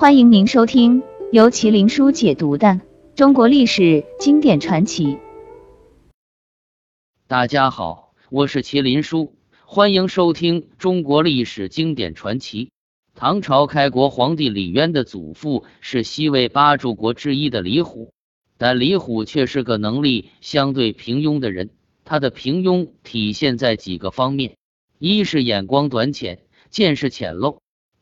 欢迎您收听由麒麟书解读的中国历史经典传奇。大家好，我是麒麟书，欢迎收听中国历史经典传奇。唐朝开国皇帝李渊的祖父是西魏八柱国之一的李虎，但李虎却是个能力相对平庸的人。他的平庸体现在几个方面：一是眼光短浅，见识浅陋。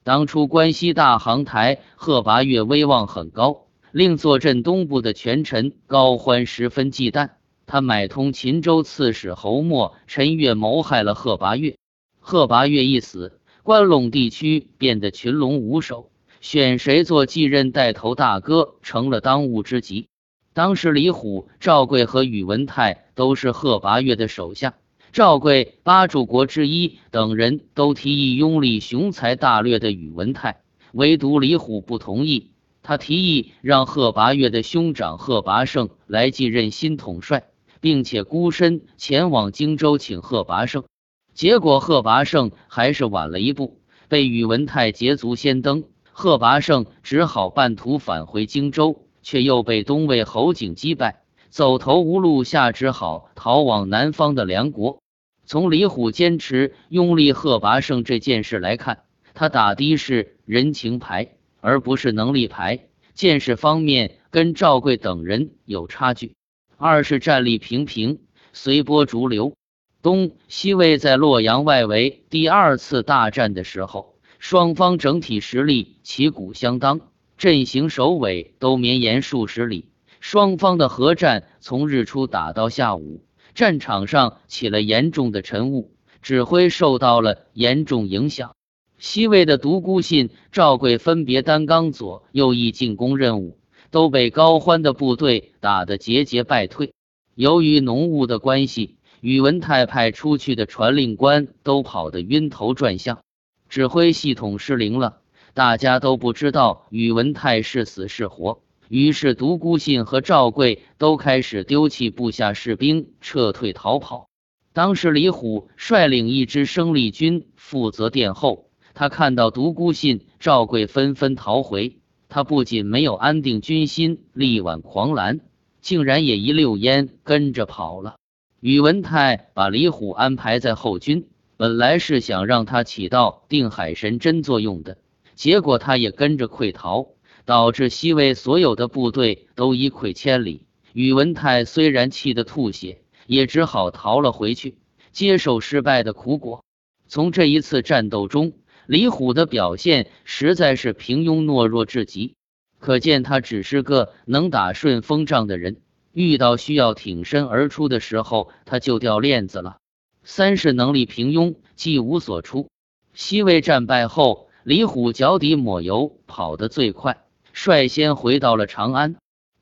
当初关西大航台贺拔岳威望很高，令坐镇东部的权臣高欢十分忌惮。他买通秦州刺史侯默、陈越谋害了贺拔岳。贺拔岳一死，关陇地区变得群龙无首，选谁做继任带头大哥成了当务之急。当时李虎、赵贵和宇文泰都是贺拔岳的手下。赵贵八柱国之一等人都提议拥立雄才大略的宇文泰，唯独李虎不同意。他提议让贺拔岳的兄长贺拔胜来继任新统帅，并且孤身前往荆州请贺拔胜。结果贺拔胜还是晚了一步，被宇文泰捷足先登。贺拔胜只好半途返回荆州，却又被东魏侯景击败，走投无路下，只好逃往南方的梁国。从李虎坚持拥立贺拔胜这件事来看，他打的是人情牌，而不是能力牌。见识方面跟赵贵等人有差距。二是战力平平，随波逐流。东西魏在洛阳外围第二次大战的时候，双方整体实力旗鼓相当，阵型首尾都绵延数十里，双方的合战从日出打到下午。战场上起了严重的尘雾，指挥受到了严重影响。西魏的独孤信、赵贵分别担纲左右翼进攻任务，都被高欢的部队打得节节败退。由于浓雾的关系，宇文泰派出去的传令官都跑得晕头转向，指挥系统失灵了，大家都不知道宇文泰是死是活。于是，独孤信和赵贵都开始丢弃部下士兵，撤退逃跑。当时，李虎率领一支生力军负责殿后。他看到独孤信、赵贵纷纷逃回，他不仅没有安定军心，力挽狂澜，竟然也一溜烟跟着跑了。宇文泰把李虎安排在后军，本来是想让他起到定海神针作用的，结果他也跟着溃逃。导致西魏所有的部队都一溃千里。宇文泰虽然气得吐血，也只好逃了回去，接受失败的苦果。从这一次战斗中，李虎的表现实在是平庸懦弱至极，可见他只是个能打顺风仗的人。遇到需要挺身而出的时候，他就掉链子了。三是能力平庸，既无所出。西魏战败后，李虎脚底抹油，跑得最快。率先回到了长安，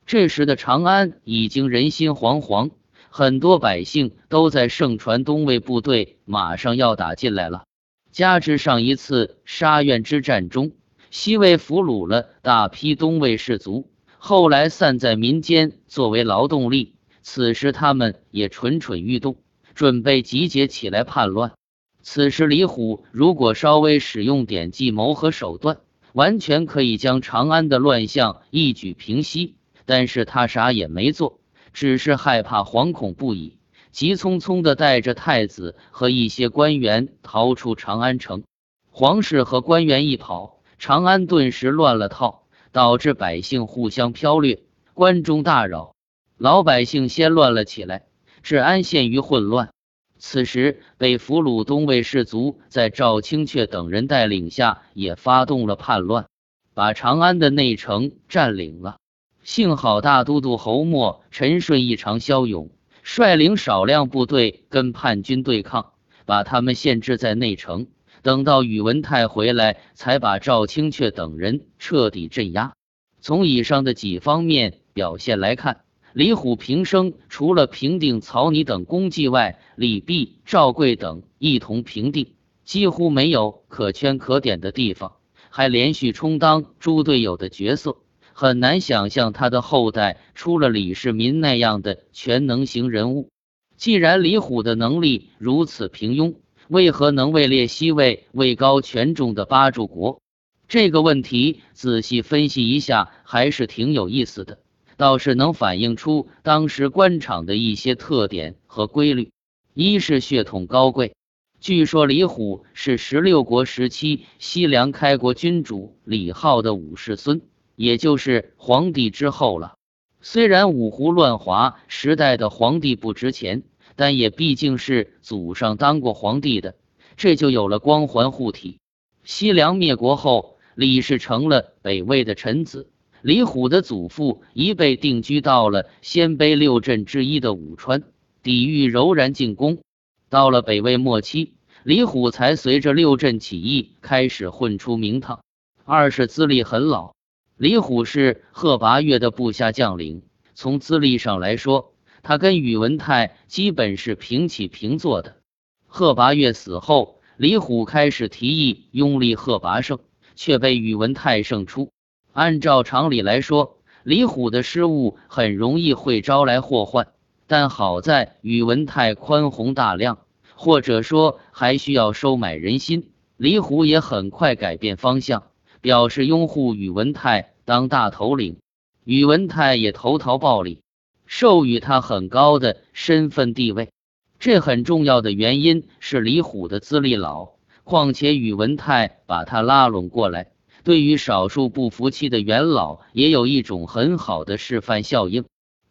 这时的长安已经人心惶惶，很多百姓都在盛传东魏部队马上要打进来了。加之上一次沙苑之战中，西魏俘虏了大批东魏士卒，后来散在民间作为劳动力，此时他们也蠢蠢欲动，准备集结起来叛乱。此时李虎如果稍微使用点计谋和手段。完全可以将长安的乱象一举平息，但是他啥也没做，只是害怕、惶恐不已，急匆匆地带着太子和一些官员逃出长安城。皇室和官员一跑，长安顿时乱了套，导致百姓互相剽掠，关中大扰，老百姓先乱了起来，治安陷于混乱。此时，被俘虏东魏士卒在赵清阙等人带领下，也发动了叛乱，把长安的内城占领了。幸好大都督侯默、陈顺异常骁勇，率领少量部队跟叛军对抗，把他们限制在内城。等到宇文泰回来，才把赵清阙等人彻底镇压。从以上的几方面表现来看。李虎平生除了平定曹尼等功绩外，李泌、赵贵等一同平定，几乎没有可圈可点的地方，还连续充当猪队友的角色，很难想象他的后代出了李世民那样的全能型人物。既然李虎的能力如此平庸，为何能位列西魏位高权重的八柱国？这个问题仔细分析一下，还是挺有意思的，倒是能反映出当时官场的一些特点和规律。一是血统高贵，据说李虎是十六国时期西凉开国君主李浩的五世孙，也就是皇帝之后了。虽然五胡乱华时代的皇帝不值钱，但也毕竟是祖上当过皇帝的，这就有了光环护体。西凉灭国后，李氏成了北魏的臣子。李虎的祖父一被定居到了鲜卑六镇之一的武川，抵御柔然进攻。到了北魏末期，李虎才随着六镇起义开始混出名堂。二是资历很老。李虎是贺拔岳的部下将领，从资历上来说，他跟宇文泰基本是平起平坐的。贺拔岳死后，李虎开始提议拥立贺拔胜，却被宇文泰胜出。按照常理来说，李虎的失误很容易会招来祸患，但好在宇文泰宽宏大量，或者说还需要收买人心，李虎也很快改变方向。表示拥护宇文泰当大头领，宇文泰也投桃报李，授予他很高的身份地位。这很重要的原因是李虎的资历老，况且宇文泰把他拉拢过来，对于少数不服气的元老也有一种很好的示范效应。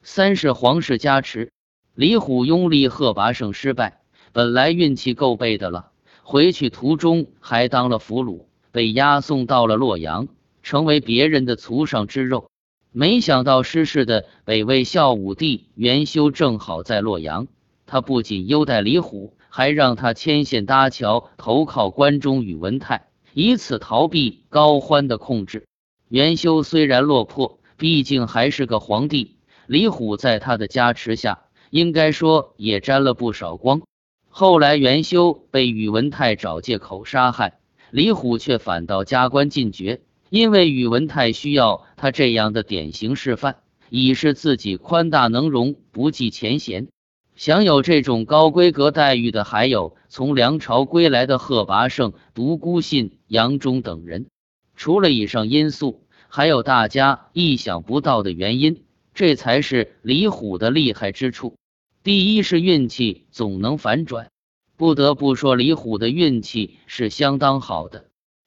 三是皇室加持，李虎拥立贺拔胜失败，本来运气够背的了，回去途中还当了俘虏。被押送到了洛阳，成为别人的俎上之肉。没想到失势的北魏孝武帝元修正好在洛阳，他不仅优待李虎，还让他牵线搭桥，投靠关中宇文泰，以此逃避高欢的控制。元修虽然落魄，毕竟还是个皇帝。李虎在他的加持下，应该说也沾了不少光。后来元修被宇文泰找借口杀害。李虎却反倒加官进爵，因为宇文泰需要他这样的典型示范，以示自己宽大能容、不计前嫌。享有这种高规格待遇的，还有从梁朝归来的贺拔胜、独孤信、杨忠等人。除了以上因素，还有大家意想不到的原因，这才是李虎的厉害之处。第一是运气总能反转。不得不说，李虎的运气是相当好的。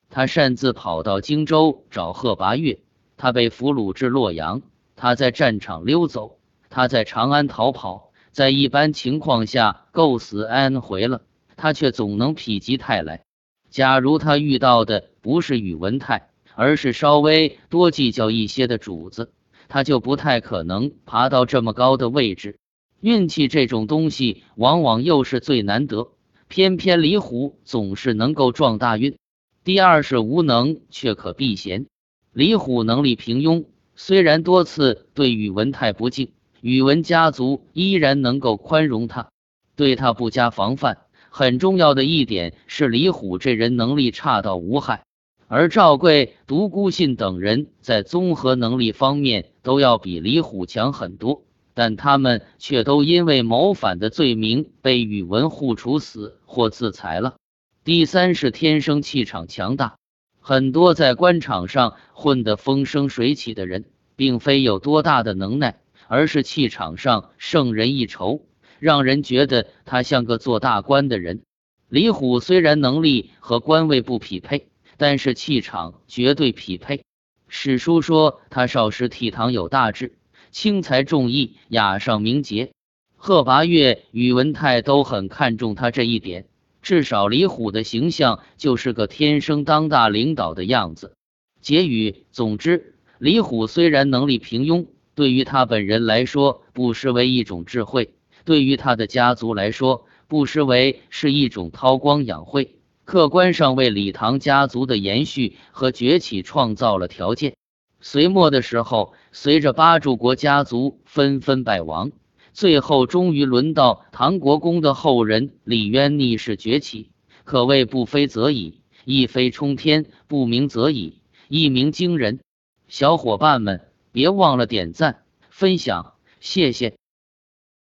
他擅自跑到荆州找贺拔岳，他被俘虏至洛阳，他在战场溜走，他在长安逃跑，在一般情况下够死安回了，他却总能否极泰来。假如他遇到的不是宇文泰，而是稍微多计较一些的主子，他就不太可能爬到这么高的位置。运气这种东西，往往又是最难得。偏偏李虎总是能够撞大运。第二是无能却可避嫌，李虎能力平庸，虽然多次对宇文泰不敬，宇文家族依然能够宽容他，对他不加防范。很重要的一点是，李虎这人能力差到无害，而赵贵、独孤信等人在综合能力方面都要比李虎强很多。但他们却都因为谋反的罪名被宇文护处死或自裁了。第三是天生气场强大，很多在官场上混得风生水起的人，并非有多大的能耐，而是气场上胜人一筹，让人觉得他像个做大官的人。李虎虽然能力和官位不匹配，但是气场绝对匹配。史书说他少时倜傥有大志。轻财重义，雅尚名节。贺拔岳、宇文泰都很看重他这一点。至少李虎的形象就是个天生当大领导的样子。结语：总之，李虎虽然能力平庸，对于他本人来说，不失为一种智慧；对于他的家族来说，不失为是一种韬光养晦。客观上为李唐家族的延续和崛起创造了条件。隋末的时候，随着八柱国家族纷纷败亡，最后终于轮到唐国公的后人李渊逆势崛起，可谓不飞则已，一飞冲天；不鸣则已，一鸣惊人。小伙伴们，别忘了点赞、分享，谢谢。